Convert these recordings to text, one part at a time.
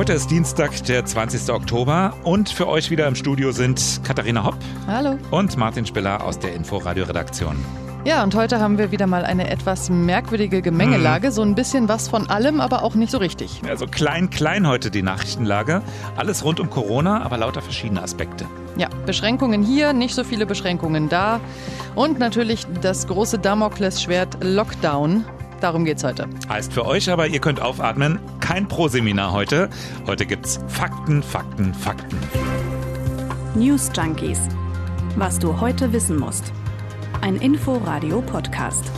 Heute ist Dienstag, der 20. Oktober und für euch wieder im Studio sind Katharina Hopp Hallo. und Martin Spiller aus der Inforadio-Redaktion. Ja, und heute haben wir wieder mal eine etwas merkwürdige Gemengelage. Hm. So ein bisschen was von allem, aber auch nicht so richtig. Also klein, klein heute die Nachrichtenlage. Alles rund um Corona, aber lauter verschiedene Aspekte. Ja, Beschränkungen hier, nicht so viele Beschränkungen da. Und natürlich das große Damoklesschwert Lockdown. Darum geht's heute. Heißt für euch aber, ihr könnt aufatmen, kein Pro-Seminar heute. Heute gibt's Fakten, Fakten, Fakten. News Junkies. Was du heute wissen musst. Ein Info-Radio-Podcast.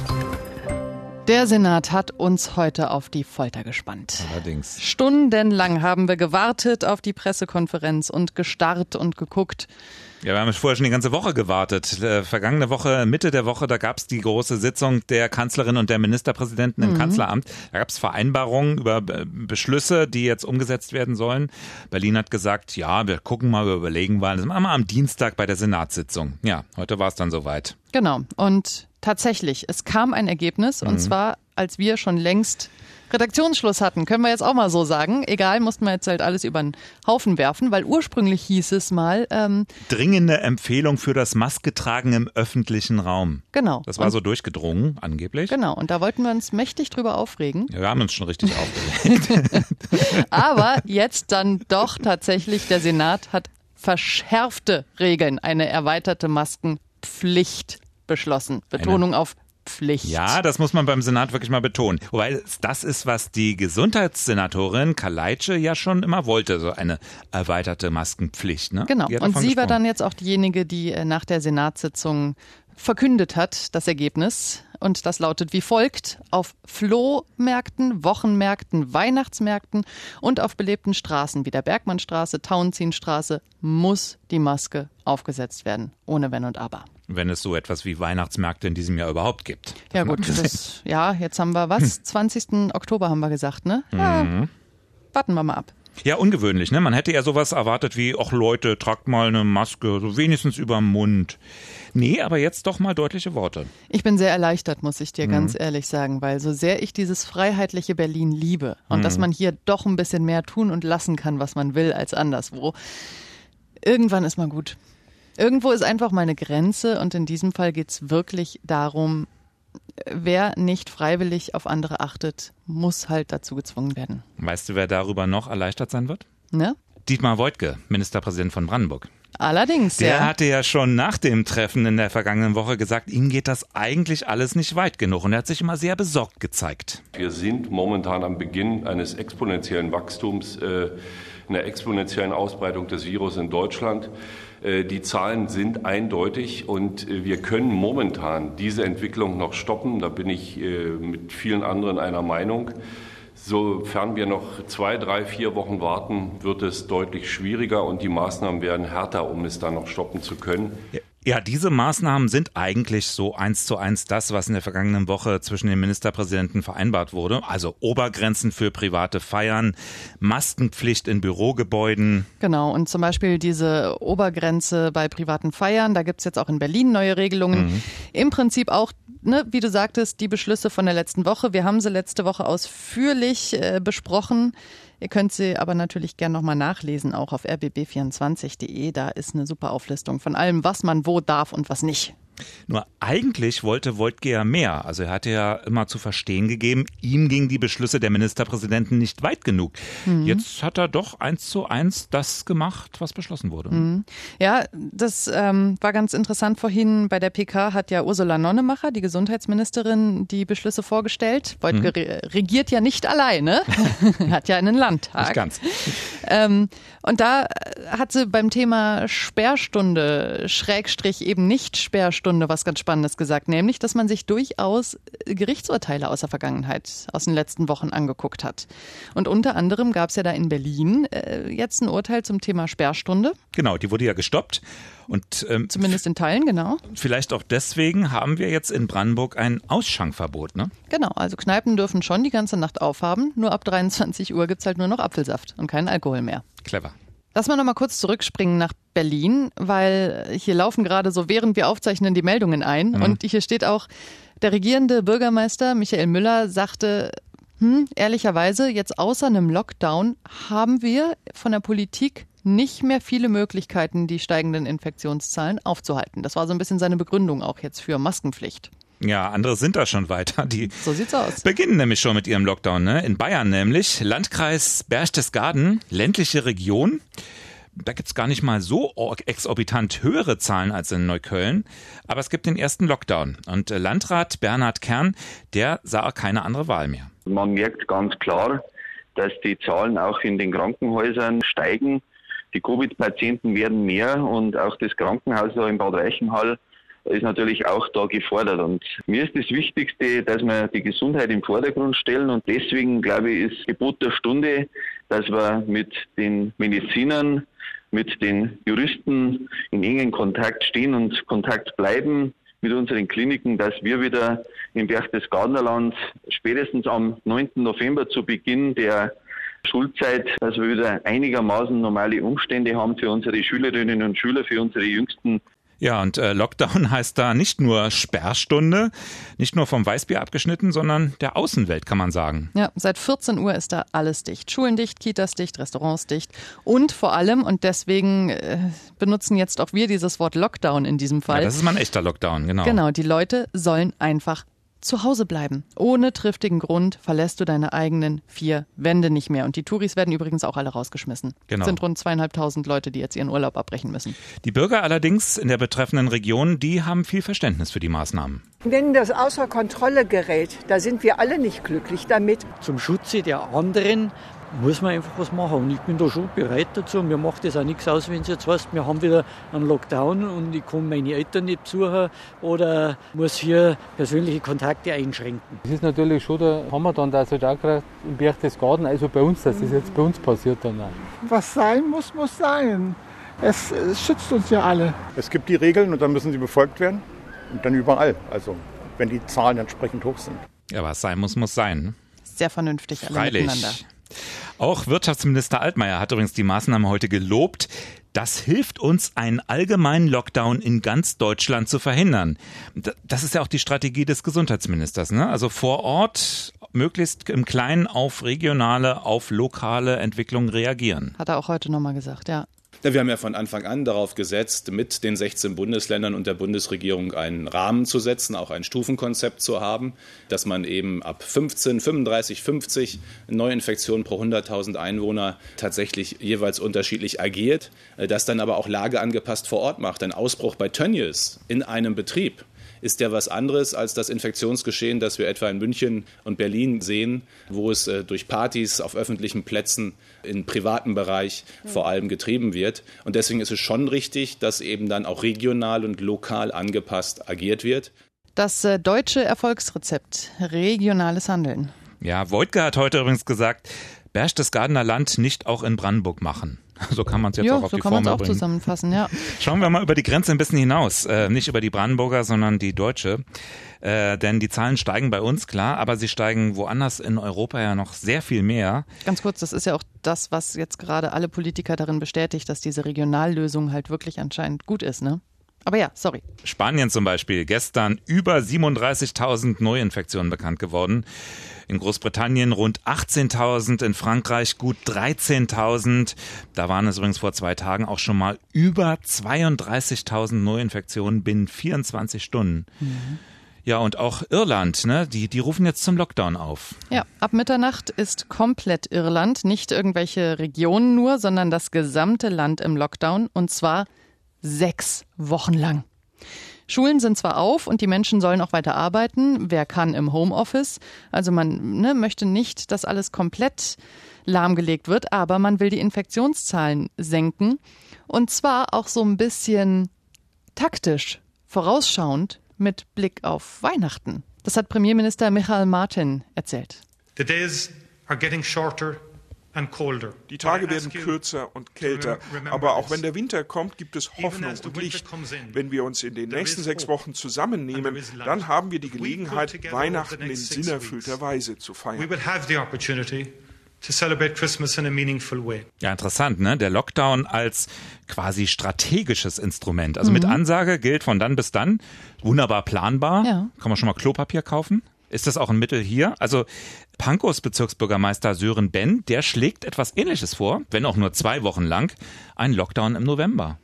Der Senat hat uns heute auf die Folter gespannt. Allerdings. Stundenlang haben wir gewartet auf die Pressekonferenz und gestarrt und geguckt. Ja, wir haben vorher schon die ganze Woche gewartet. Äh, vergangene Woche, Mitte der Woche, da gab es die große Sitzung der Kanzlerin und der Ministerpräsidenten im Kanzleramt. Da gab es Vereinbarungen über Beschlüsse, die jetzt umgesetzt werden sollen. Berlin hat gesagt, ja, wir gucken mal, wir überlegen mal. Das machen wir am Dienstag bei der Senatssitzung. Ja, heute war es dann soweit. Genau. Und tatsächlich, es kam ein Ergebnis und zwar, als wir schon längst Redaktionsschluss hatten, können wir jetzt auch mal so sagen. Egal, mussten wir jetzt halt alles über den Haufen werfen, weil ursprünglich hieß es mal, ähm, Dringende Empfehlung für das Masketragen im öffentlichen Raum. genau. Das war und, so durchgedrungen, angeblich. Genau, und da wollten wir uns mächtig drüber aufregen. Ja, wir haben uns schon richtig aufgeregt. Aber jetzt dann doch tatsächlich, der Senat hat verschärfte Regeln, eine erweiterte Maskenpflicht beschlossen. Betonung auf Pflicht. Ja, das muss man beim Senat wirklich mal betonen. Wobei das ist, was die Gesundheitssenatorin Kaleitsche ja schon immer wollte, so eine erweiterte Maskenpflicht. Ne? Genau. Und sie war gesprochen. dann jetzt auch diejenige, die äh, nach der Senatssitzung verkündet hat, das Ergebnis. Und das lautet wie folgt. Auf Flohmärkten, Wochenmärkten, Weihnachtsmärkten und auf belebten Straßen wie der Bergmannstraße, Tauentzienstraße muss die Maske aufgesetzt werden. Ohne Wenn und Aber. Wenn es so etwas wie Weihnachtsmärkte in diesem Jahr überhaupt gibt. Ja gut, das, ja, jetzt haben wir was? 20. Oktober haben wir gesagt, ne? Ja, warten wir mal ab. Ja, ungewöhnlich, ne? Man hätte ja sowas erwartet wie, ach Leute, tragt mal eine Maske, so wenigstens überm Mund. Nee, aber jetzt doch mal deutliche Worte. Ich bin sehr erleichtert, muss ich dir ganz ehrlich sagen, weil so sehr ich dieses freiheitliche Berlin liebe und dass man hier doch ein bisschen mehr tun und lassen kann, was man will, als anderswo, irgendwann ist mal gut. Irgendwo ist einfach mal eine Grenze und in diesem Fall geht es wirklich darum, wer nicht freiwillig auf andere achtet, muss halt dazu gezwungen werden. Weißt du, wer darüber noch erleichtert sein wird? Ne? Dietmar Woidke, Ministerpräsident von Brandenburg. Allerdings, Der ja. hatte ja schon nach dem Treffen in der vergangenen Woche gesagt, ihm geht das eigentlich alles nicht weit genug. Und er hat sich immer sehr besorgt gezeigt. Wir sind momentan am Beginn eines exponentiellen Wachstums, äh, einer exponentiellen Ausbreitung des Virus in Deutschland. Äh, Die Zahlen sind eindeutig und äh, wir können momentan diese Entwicklung noch stoppen. Da bin ich äh, mit vielen anderen einer Meinung. Sofern wir noch zwei, drei, vier Wochen warten, wird es deutlich schwieriger und die Maßnahmen werden härter, um es dann noch stoppen zu können. Ja, diese Maßnahmen sind eigentlich so eins zu eins das, was in der vergangenen Woche zwischen den Ministerpräsidenten vereinbart wurde. Also Obergrenzen für private Feiern, Maskenpflicht in Bürogebäuden. Genau, und zum Beispiel diese Obergrenze bei privaten Feiern, da gibt's jetzt auch in Berlin neue Regelungen. Im Prinzip auch, ne, wie du sagtest, die Beschlüsse von der letzten Woche. Wir haben sie letzte Woche ausführlich äh, besprochen. Ihr könnt sie aber natürlich gern nochmal nachlesen, auch auf rbb24.de. Da ist eine super Auflistung von allem, was man wo darf und was nicht. Nur eigentlich wollte Wojtke ja mehr. Also er hatte ja immer zu verstehen gegeben, ihm gingen die Beschlüsse der Ministerpräsidenten nicht weit genug. Jetzt hat er doch eins zu eins das gemacht, was beschlossen wurde. Ja, das ähm, war ganz interessant. Vorhin bei der PK hat ja Ursula Nonnemacher, die Gesundheitsministerin, die Beschlüsse vorgestellt. Wojtke re regiert ja nicht alleine, hat ja einen Landtag. Nicht ganz. Ähm, und da hat sie beim Thema Sperrstunde, Schrägstrich eben nicht Sperrstunde, was ganz Spannendes gesagt, nämlich, dass man sich durchaus Gerichtsurteile aus der Vergangenheit, aus den letzten Wochen angeguckt hat. Und unter anderem gab es ja da in Berlin äh, jetzt ein Urteil zum Thema Sperrstunde, Genau, die wurde ja gestoppt. Und ähm, zumindest in Teilen, genau. vielleicht auch deswegen haben wir jetzt in Brandenburg ein Ausschankverbot, ne? Genau, also Kneipen dürfen schon die ganze Nacht aufhaben, nur ab 23 Uhr gibt's halt nur noch Apfelsaft und keinen Alkohol mehr. Clever. Lass mal noch mal kurz zurückspringen nach Berlin, weil hier laufen gerade so, während wir aufzeichnen, die Meldungen ein. Und hier steht auch, der regierende Bürgermeister Michael Müller sagte, hm, ehrlicherweise, jetzt außer einem Lockdown haben wir von der Politik nicht mehr viele Möglichkeiten, die steigenden Infektionszahlen aufzuhalten. Das war so ein bisschen seine Begründung auch jetzt für Maskenpflicht. Ja, andere sind da schon weiter. Die so sieht's aus. beginnen nämlich schon mit ihrem Lockdown. Ne? In Bayern nämlich, Landkreis Berchtesgaden, ländliche Region. Da gibt's gar nicht mal so exorbitant höhere Zahlen als in Neukölln. Aber es gibt den ersten Lockdown. Und äh, Landrat Bernhard Kern, der sah keine andere Wahl mehr. Man merkt ganz klar, dass die Zahlen auch in den Krankenhäusern steigen. Die Covid-Patienten werden mehr und auch das Krankenhaus in Bad Reichenhall ist natürlich auch da gefordert. Und mir ist das Wichtigste, dass wir die Gesundheit im Vordergrund stellen. Und deswegen, glaube ich, ist Gebot der Stunde, dass wir mit den Medizinern, mit den Juristen in engen Kontakt stehen und Kontakt bleiben mit unseren Kliniken, dass wir wieder im Berchtesgadener Land spätestens am 9. November zu Beginn der Schulzeit, dass wir wieder einigermaßen normale Umstände haben für unsere Schülerinnen und Schüler, für unsere jüngsten ja, und äh, Lockdown heißt da nicht nur Sperrstunde, nicht nur vom Weißbier abgeschnitten, sondern der Außenwelt, kann man sagen. Ja, seit 14 Uhr ist da alles dicht. Schulen dicht, Kitas dicht, Restaurants dicht. Und vor allem, und deswegen äh, benutzen jetzt auch wir dieses Wort Lockdown in diesem Fall. Ja, das ist mal ein echter Lockdown, genau. Genau, die Leute sollen einfach zu Hause bleiben. Ohne triftigen Grund verlässt du deine eigenen vier Wände nicht mehr. Und die Touris werden übrigens auch alle rausgeschmissen. Genau. Es sind rund zweieinhalbtausend Leute, die jetzt ihren Urlaub abbrechen müssen. Die Bürger allerdings in der betreffenden Region, die haben viel Verständnis für die Maßnahmen. Wenn das außer Kontrolle gerät, da sind wir alle nicht glücklich damit. Zum Schutze der anderen muss man einfach was machen. Und ich bin da schon bereit dazu. Mir macht das auch nichts aus, wenn es jetzt heißt, wir haben wieder einen Lockdown und ich kann meine Eltern nicht besuchen oder muss hier persönliche Kontakte einschränken. Das ist natürlich schon, da haben wir dann das halt auch gerade im Berchtesgaden, also bei uns, das ist jetzt bei uns passiert dann auch. Was sein muss, muss sein. Es, es schützt uns ja alle. Es gibt die Regeln und dann müssen sie befolgt werden. Und dann überall. Also, wenn die Zahlen entsprechend hoch sind. Ja, was sein muss, muss sein. Sehr vernünftig alle Freilich. miteinander. Auch Wirtschaftsminister Altmaier hat übrigens die Maßnahme heute gelobt. Das hilft uns, einen allgemeinen Lockdown in ganz Deutschland zu verhindern. Das ist ja auch die Strategie des Gesundheitsministers. Ne? Also vor Ort möglichst im Kleinen auf regionale, auf lokale Entwicklungen reagieren. Hat er auch heute nochmal gesagt, ja. Ja, wir haben ja von Anfang an darauf gesetzt, mit den 16 Bundesländern und der Bundesregierung einen Rahmen zu setzen, auch ein Stufenkonzept zu haben, dass man eben ab 15, 35, 50 Neuinfektionen pro 100.000 Einwohner tatsächlich jeweils unterschiedlich agiert, äh, das dann aber auch lageangepasst vor Ort macht. Ein Ausbruch bei Tönnies in einem Betrieb ist ja was anderes als das Infektionsgeschehen, das wir etwa in München und Berlin sehen, wo es äh, durch Partys auf öffentlichen Plätzen im privaten Bereich vor allem getrieben wird. Und deswegen ist es schon richtig, dass eben dann auch regional und lokal angepasst agiert wird. Das äh, deutsche Erfolgsrezept, regionales Handeln. Ja, Wojtke hat heute übrigens gesagt, Berchtesgadener Land nicht auch in Brandenburg machen. So kann man es jetzt jo, auch auf so die kann Formel auch bringen. zusammenfassen, ja. Schauen wir mal über die Grenze ein bisschen hinaus. Äh, nicht über die Brandenburger, sondern die deutsche. Äh, denn die Zahlen steigen bei uns, klar, aber sie steigen woanders in Europa ja noch sehr viel mehr. Ganz kurz, das ist ja auch das, was jetzt gerade alle Politiker darin bestätigt, dass diese Regionallösung halt wirklich anscheinend gut ist, ne? Aber ja, sorry. Spanien zum Beispiel, gestern über 37.000 Neuinfektionen bekannt geworden. In Großbritannien rund 18.000, in Frankreich gut 13.000. Da waren es übrigens vor zwei Tagen auch schon mal über 32.000 Neuinfektionen binnen 24 Stunden. Mhm. Ja, und auch Irland, ne? Die, die rufen jetzt zum Lockdown auf. Ja, ab Mitternacht ist komplett Irland, nicht irgendwelche Regionen nur, sondern das gesamte Land im Lockdown und zwar sechs Wochen lang. Schulen sind zwar auf und die Menschen sollen auch weiter arbeiten, wer kann im Homeoffice. Also man ne, möchte nicht, dass alles komplett lahmgelegt wird, aber man will die Infektionszahlen senken. Und zwar auch so ein bisschen taktisch, vorausschauend mit Blick auf Weihnachten. Das hat Premierminister Michael Martin erzählt. The days are getting shorter die Tage werden kürzer und kälter, aber auch wenn der Winter kommt, gibt es Hoffnung und Licht. Wenn wir uns in den nächsten sechs Wochen zusammennehmen, dann haben wir die Gelegenheit, Weihnachten in sinnerfüllter Weise zu feiern. Ja, interessant, ne? Der Lockdown als quasi strategisches Instrument. Also mhm. mit Ansage gilt von dann bis dann. Wunderbar planbar. Ja. Kann man schon mal Klopapier kaufen? Ist das auch ein Mittel hier? Also Pankos Bezirksbürgermeister Sören Ben, der schlägt etwas Ähnliches vor, wenn auch nur zwei Wochen lang, einen Lockdown im November.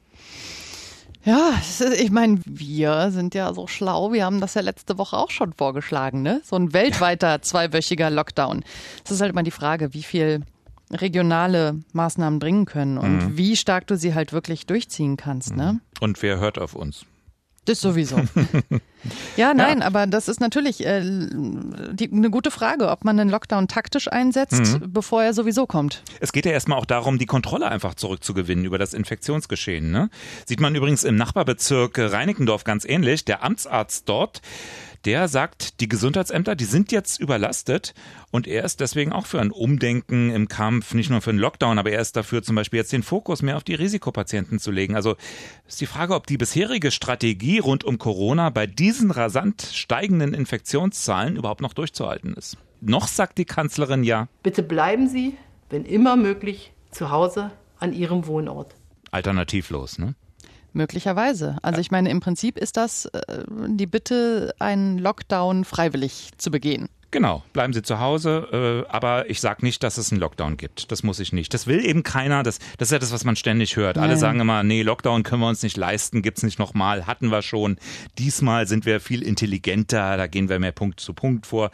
Ja, ich meine, wir sind ja so schlau. Wir haben das ja letzte Woche auch schon vorgeschlagen, ne? So ein weltweiter zweiwöchiger Lockdown. Es ist halt immer die Frage, wie viel regionale Maßnahmen bringen können und mhm. wie stark du sie halt wirklich durchziehen kannst, ne? Und wer hört auf uns? Das sowieso. ja, nein, ja. aber das ist natürlich äh, die, eine gute Frage, ob man einen Lockdown taktisch einsetzt, mhm. bevor er sowieso kommt. Es geht ja erstmal auch darum, die Kontrolle einfach zurückzugewinnen über das Infektionsgeschehen. Ne? Sieht man übrigens im Nachbarbezirk Reinickendorf ganz ähnlich. Der Amtsarzt dort der sagt, die Gesundheitsämter, die sind jetzt überlastet und er ist deswegen auch für ein Umdenken im Kampf, nicht nur für einen Lockdown, aber er ist dafür zum Beispiel jetzt den Fokus mehr auf die Risikopatienten zu legen. Also ist die Frage, ob die bisherige Strategie rund um Corona bei diesen rasant steigenden Infektionszahlen überhaupt noch durchzuhalten ist. Noch sagt die Kanzlerin ja. Bitte bleiben Sie, wenn immer möglich, zu Hause an Ihrem Wohnort. Alternativlos, ne? Möglicherweise. Also ich meine, im Prinzip ist das äh, die Bitte, einen Lockdown freiwillig zu begehen. Genau, bleiben Sie zu Hause, äh, aber ich sage nicht, dass es einen Lockdown gibt. Das muss ich nicht. Das will eben keiner. Das, das ist ja das, was man ständig hört. Nein. Alle sagen immer, nee, Lockdown können wir uns nicht leisten, gibt's nicht nochmal, hatten wir schon. Diesmal sind wir viel intelligenter, da gehen wir mehr Punkt zu Punkt vor.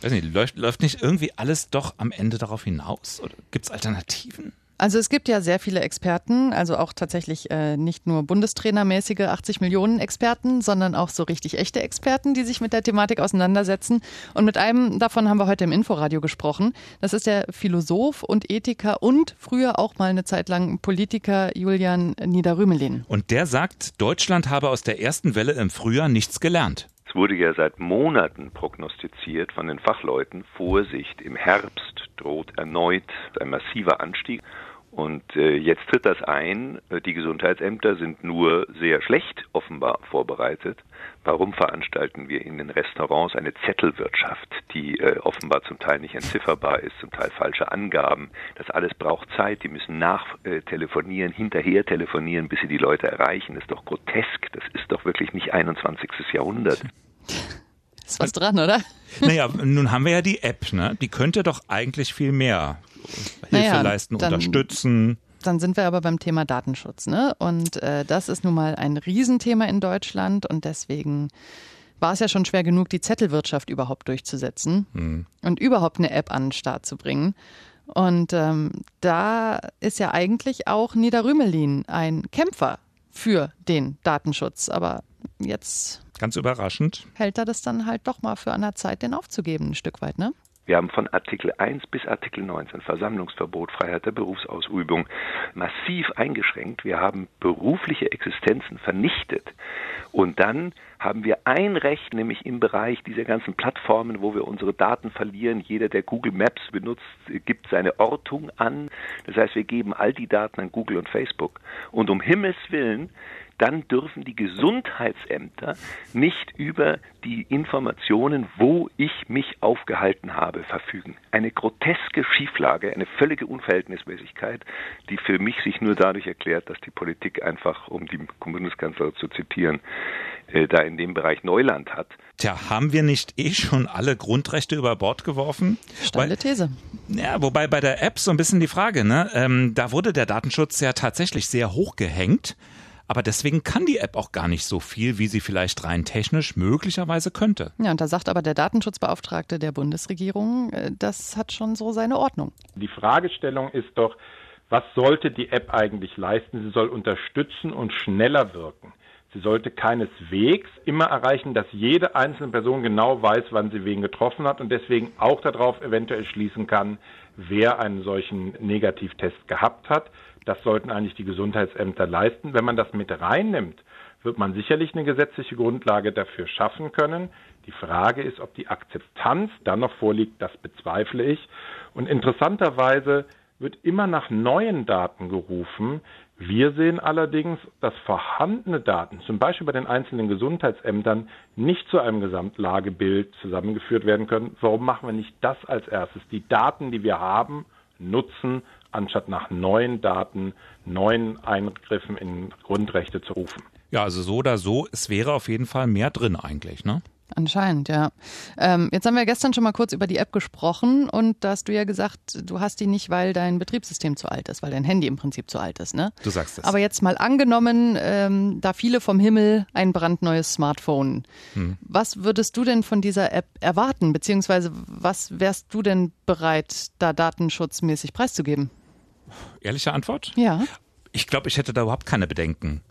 Weiß nicht, läuft, läuft nicht irgendwie alles doch am Ende darauf hinaus? Oder gibt's Alternativen? Also es gibt ja sehr viele Experten, also auch tatsächlich äh, nicht nur bundestrainermäßige 80 Millionen Experten, sondern auch so richtig echte Experten, die sich mit der Thematik auseinandersetzen. Und mit einem davon haben wir heute im Inforadio gesprochen. Das ist der Philosoph und Ethiker und früher auch mal eine Zeit lang Politiker Julian Niederrümelin. Und der sagt, Deutschland habe aus der ersten Welle im Frühjahr nichts gelernt. Wurde ja seit Monaten prognostiziert von den Fachleuten, Vorsicht, im Herbst droht erneut ein massiver Anstieg. Und äh, jetzt tritt das ein. Die Gesundheitsämter sind nur sehr schlecht offenbar vorbereitet. Warum veranstalten wir in den Restaurants eine Zettelwirtschaft, die äh, offenbar zum Teil nicht entzifferbar ist, zum Teil falsche Angaben? Das alles braucht Zeit. Die müssen nachtelefonieren, hinterher telefonieren, bis sie die Leute erreichen. Das ist doch grotesk. Das ist doch wirklich nicht 21. Jahrhundert. Ist was dran, oder? Naja, nun haben wir ja die App, ne? Die könnte doch eigentlich viel mehr Hilfe naja, leisten, dann, unterstützen. Dann sind wir aber beim Thema Datenschutz, ne? Und äh, das ist nun mal ein Riesenthema in Deutschland und deswegen war es ja schon schwer genug, die Zettelwirtschaft überhaupt durchzusetzen mhm. und überhaupt eine App an den Start zu bringen. Und ähm, da ist ja eigentlich auch Niederrümelin ein Kämpfer für den Datenschutz. Aber jetzt. Ganz überraschend. Hält er das dann halt doch mal für an der Zeit, den aufzugeben, ein Stück weit, ne? Wir haben von Artikel 1 bis Artikel 19 Versammlungsverbot, Freiheit der Berufsausübung massiv eingeschränkt. Wir haben berufliche Existenzen vernichtet. Und dann haben wir ein Recht, nämlich im Bereich dieser ganzen Plattformen, wo wir unsere Daten verlieren. Jeder, der Google Maps benutzt, gibt seine Ortung an. Das heißt, wir geben all die Daten an Google und Facebook. Und um Himmels Willen dann dürfen die Gesundheitsämter nicht über die Informationen, wo ich mich aufgehalten habe, verfügen. Eine groteske Schieflage, eine völlige Unverhältnismäßigkeit, die für mich sich nur dadurch erklärt, dass die Politik einfach, um die Bundeskanzler zu zitieren, äh, da in dem Bereich Neuland hat. Tja, haben wir nicht eh schon alle Grundrechte über Bord geworfen? Steile These. Ja, wobei bei der App so ein bisschen die Frage, ne? Ähm, da wurde der Datenschutz ja tatsächlich sehr hoch gehängt. Aber deswegen kann die App auch gar nicht so viel, wie sie vielleicht rein technisch möglicherweise könnte. Ja, und da sagt aber der Datenschutzbeauftragte der Bundesregierung, äh, das hat schon so seine Ordnung. Die Fragestellung ist doch, was sollte die App eigentlich leisten? Sie soll unterstützen und schneller wirken. Sie sollte keineswegs immer erreichen, dass jede einzelne Person genau weiß, wann sie wen getroffen hat und deswegen auch darauf eventuell schließen kann, wer einen solchen Negativtest gehabt hat. Das sollten eigentlich die Gesundheitsämter leisten. Wenn man das mit reinnimmt, wird man sicherlich eine gesetzliche Grundlage dafür schaffen können. Die Frage ist, ob die Akzeptanz dann noch vorliegt, das bezweifle ich. Und interessanterweise wird immer nach neuen Daten gerufen. Wir sehen allerdings, dass vorhandene Daten, zum Beispiel bei den einzelnen Gesundheitsämtern, nicht zu einem Gesamtlagebild zusammengeführt werden können. Warum machen wir nicht das als erstes? Die Daten, die wir haben, nutzen anstatt nach neuen Daten, neuen Eingriffen in Grundrechte zu rufen. Ja, also so oder so, es wäre auf jeden Fall mehr drin eigentlich, ne? Anscheinend, ja. Ähm, jetzt haben wir gestern schon mal kurz über die App gesprochen und da hast du ja gesagt, du hast die nicht, weil dein Betriebssystem zu alt ist, weil dein Handy im Prinzip zu alt ist, ne? Du sagst es. Aber jetzt mal angenommen, ähm, da viele vom Himmel ein brandneues Smartphone. Hm. Was würdest du denn von dieser App erwarten? Beziehungsweise was wärst du denn bereit, da datenschutzmäßig preiszugeben? Ehrliche Antwort? Ja. Ich glaube, ich hätte da überhaupt keine Bedenken.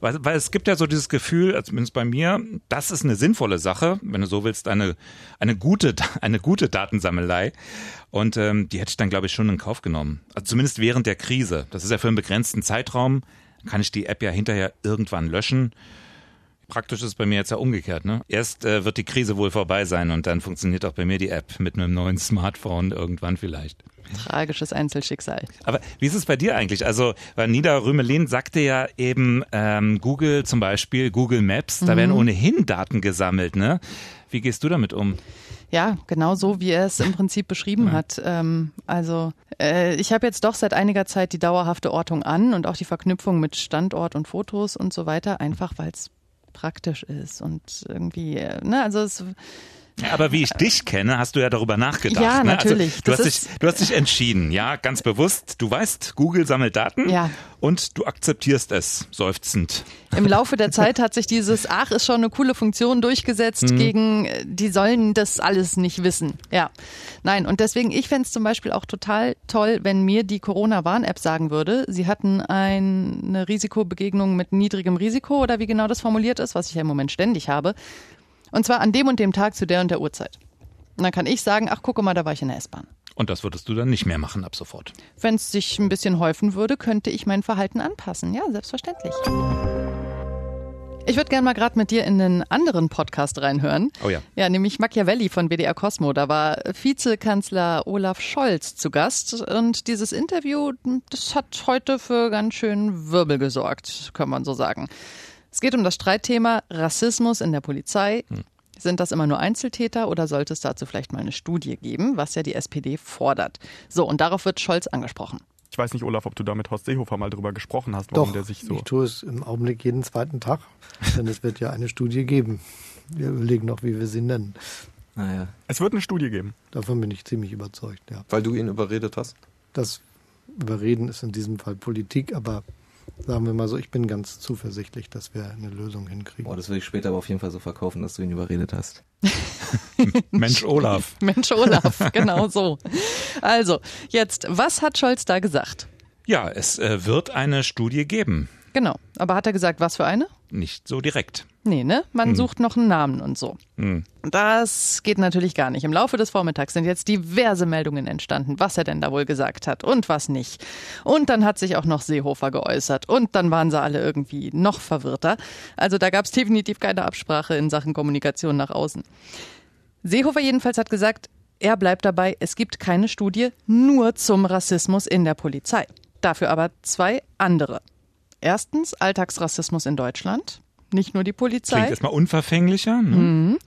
Weil, weil es gibt ja so dieses Gefühl, also zumindest bei mir, das ist eine sinnvolle Sache, wenn du so willst, eine, eine, gute, eine gute Datensammelei. Und ähm, die hätte ich dann, glaube ich, schon in Kauf genommen. Also zumindest während der Krise. Das ist ja für einen begrenzten Zeitraum. Kann ich die App ja hinterher irgendwann löschen. Praktisch ist es bei mir jetzt ja umgekehrt. Ne? Erst äh, wird die Krise wohl vorbei sein und dann funktioniert auch bei mir die App mit einem neuen Smartphone irgendwann vielleicht. Tragisches Einzelschicksal. Aber wie ist es bei dir eigentlich? Also, weil Nida Rümelin sagte ja eben, ähm, Google zum Beispiel, Google Maps, da mhm. werden ohnehin Daten gesammelt. Ne? Wie gehst du damit um? Ja, genau so, wie er es im Prinzip beschrieben ja. hat. Ähm, also äh, ich habe jetzt doch seit einiger Zeit die dauerhafte Ortung an und auch die Verknüpfung mit Standort und Fotos und so weiter, einfach weil es praktisch ist und irgendwie, äh, ne, also es aber wie ich dich kenne, hast du ja darüber nachgedacht. Ja, ne? natürlich. Also, du, hast dich, du hast dich entschieden, ja, ganz bewusst. Du weißt, Google sammelt Daten ja. und du akzeptierst es, seufzend. Im Laufe der Zeit hat sich dieses, ach, ist schon eine coole Funktion durchgesetzt mhm. gegen, die sollen das alles nicht wissen. Ja, nein. Und deswegen, ich fände es zum Beispiel auch total toll, wenn mir die Corona-Warn-App sagen würde, sie hatten eine Risikobegegnung mit niedrigem Risiko oder wie genau das formuliert ist, was ich ja im Moment ständig habe. Und zwar an dem und dem Tag zu der und der Uhrzeit. Und dann kann ich sagen, ach gucke mal, da war ich in der S-Bahn. Und das würdest du dann nicht mehr machen ab sofort? Wenn es sich ein bisschen häufen würde, könnte ich mein Verhalten anpassen. Ja, selbstverständlich. Ich würde gerne mal gerade mit dir in einen anderen Podcast reinhören. Oh ja. Ja, nämlich Machiavelli von WDR Cosmo. Da war Vizekanzler Olaf Scholz zu Gast. Und dieses Interview, das hat heute für ganz schön Wirbel gesorgt, kann man so sagen. Es geht um das Streitthema Rassismus in der Polizei. Hm. Sind das immer nur Einzeltäter oder sollte es dazu vielleicht mal eine Studie geben, was ja die SPD fordert? So, und darauf wird Scholz angesprochen. Ich weiß nicht, Olaf, ob du da mit Horst Seehofer mal drüber gesprochen hast, warum Doch, der sich so. Ich tue es im Augenblick jeden zweiten Tag, denn es wird ja eine Studie geben. Wir überlegen noch, wie wir sie nennen. Naja. Es wird eine Studie geben. Davon bin ich ziemlich überzeugt, ja. Weil du ihn überredet hast? Das Überreden ist in diesem Fall Politik, aber sagen wir mal so, ich bin ganz zuversichtlich, dass wir eine Lösung hinkriegen. Boah, das will ich später aber auf jeden Fall so verkaufen, dass du ihn überredet hast. Mensch Olaf. Mensch Olaf, genau so. Also, jetzt, was hat Scholz da gesagt? Ja, es äh, wird eine Studie geben. Genau. Aber hat er gesagt, was für eine? Nicht so direkt. Nee, ne? Man hm. sucht noch einen Namen und so. Hm. Das geht natürlich gar nicht. Im Laufe des Vormittags sind jetzt diverse Meldungen entstanden, was er denn da wohl gesagt hat und was nicht. Und dann hat sich auch noch Seehofer geäußert und dann waren sie alle irgendwie noch verwirrter. Also da gab es definitiv keine Absprache in Sachen Kommunikation nach außen. Seehofer jedenfalls hat gesagt, er bleibt dabei, es gibt keine Studie nur zum Rassismus in der Polizei. Dafür aber zwei andere. Erstens Alltagsrassismus in Deutschland. Nicht nur die Polizei. Klingt erstmal unverfänglicher. Ne? Mhm.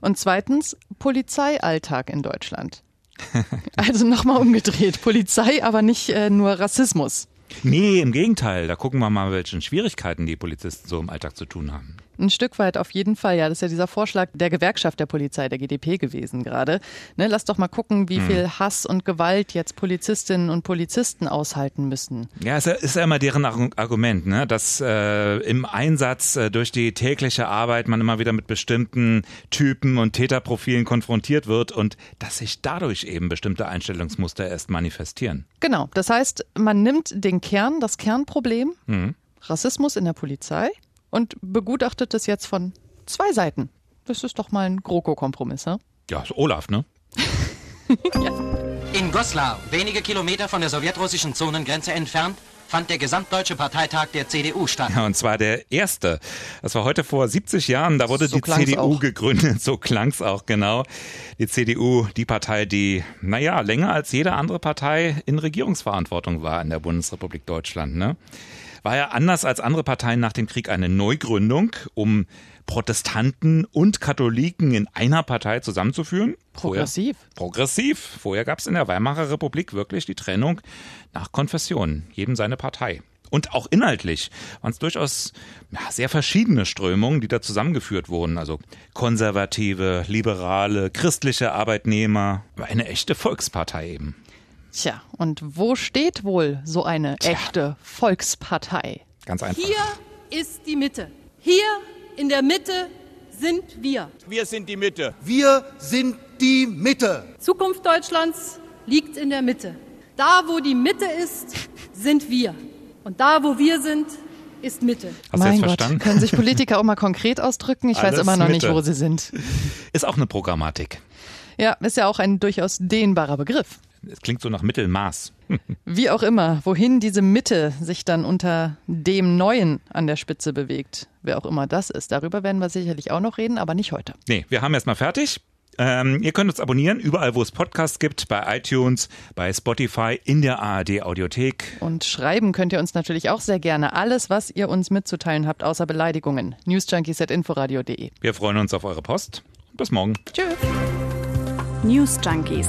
Und zweitens Polizeialltag in Deutschland. also nochmal umgedreht. Polizei, aber nicht äh, nur Rassismus. Nee, im Gegenteil. Da gucken wir mal, welche Schwierigkeiten die Polizisten so im Alltag zu tun haben. Ein Stück weit auf jeden Fall, ja. Das ist ja dieser Vorschlag der Gewerkschaft der Polizei, der GDP gewesen gerade. Ne, lass doch mal gucken, wie hm. viel Hass und Gewalt jetzt Polizistinnen und Polizisten aushalten müssen. Ja, es ist ja immer deren Argument, ne? dass äh, im Einsatz äh, durch die tägliche Arbeit man immer wieder mit bestimmten Typen und Täterprofilen konfrontiert wird und dass sich dadurch eben bestimmte Einstellungsmuster erst manifestieren. Genau. Das heißt, man nimmt den Kern, das Kernproblem, hm. Rassismus in der Polizei, und begutachtet es jetzt von zwei Seiten. Das ist doch mal ein GroKo-Kompromiss, ne? Ja, ist Olaf, ne? ja. In Goslar, wenige Kilometer von der sowjetrussischen Zonengrenze entfernt, fand der gesamtdeutsche Parteitag der CDU statt. Ja, und zwar der erste. Das war heute vor 70 Jahren. Da wurde so die CDU auch. gegründet. So klang's auch genau. Die CDU, die Partei, die, naja, länger als jede andere Partei in Regierungsverantwortung war in der Bundesrepublik Deutschland. Ne? War ja anders als andere Parteien nach dem Krieg eine Neugründung, um Protestanten und Katholiken in einer Partei zusammenzuführen. Progressiv. Vorher, progressiv. Vorher gab es in der Weimarer Republik wirklich die Trennung nach Konfessionen, jedem seine Partei. Und auch inhaltlich waren es durchaus ja, sehr verschiedene Strömungen, die da zusammengeführt wurden. Also konservative, liberale, christliche Arbeitnehmer. Eine echte Volkspartei eben. Tja, und wo steht wohl so eine Tja. echte Volkspartei? Ganz einfach. Hier ist die Mitte. Hier in der Mitte sind wir. Wir sind die Mitte. Wir sind die Mitte. Zukunft Deutschlands liegt in der Mitte. Da, wo die Mitte ist, sind wir. Und da, wo wir sind, ist Mitte. Hast mein Gott, verstanden? können sich Politiker auch mal konkret ausdrücken? Ich Alles weiß immer noch Mitte. nicht, wo sie sind. Ist auch eine Programmatik. Ja, ist ja auch ein durchaus dehnbarer Begriff. Es klingt so nach Mittelmaß. Wie auch immer, wohin diese Mitte sich dann unter dem Neuen an der Spitze bewegt, wer auch immer das ist, darüber werden wir sicherlich auch noch reden, aber nicht heute. Nee, wir haben erstmal fertig. Ähm, ihr könnt uns abonnieren, überall wo es Podcasts gibt, bei iTunes, bei Spotify, in der ARD Audiothek. Und schreiben könnt ihr uns natürlich auch sehr gerne alles, was ihr uns mitzuteilen habt, außer Beleidigungen. Newsjunkies.inforadio.de. Wir freuen uns auf eure Post. Bis morgen. Tschüss. News Junkies.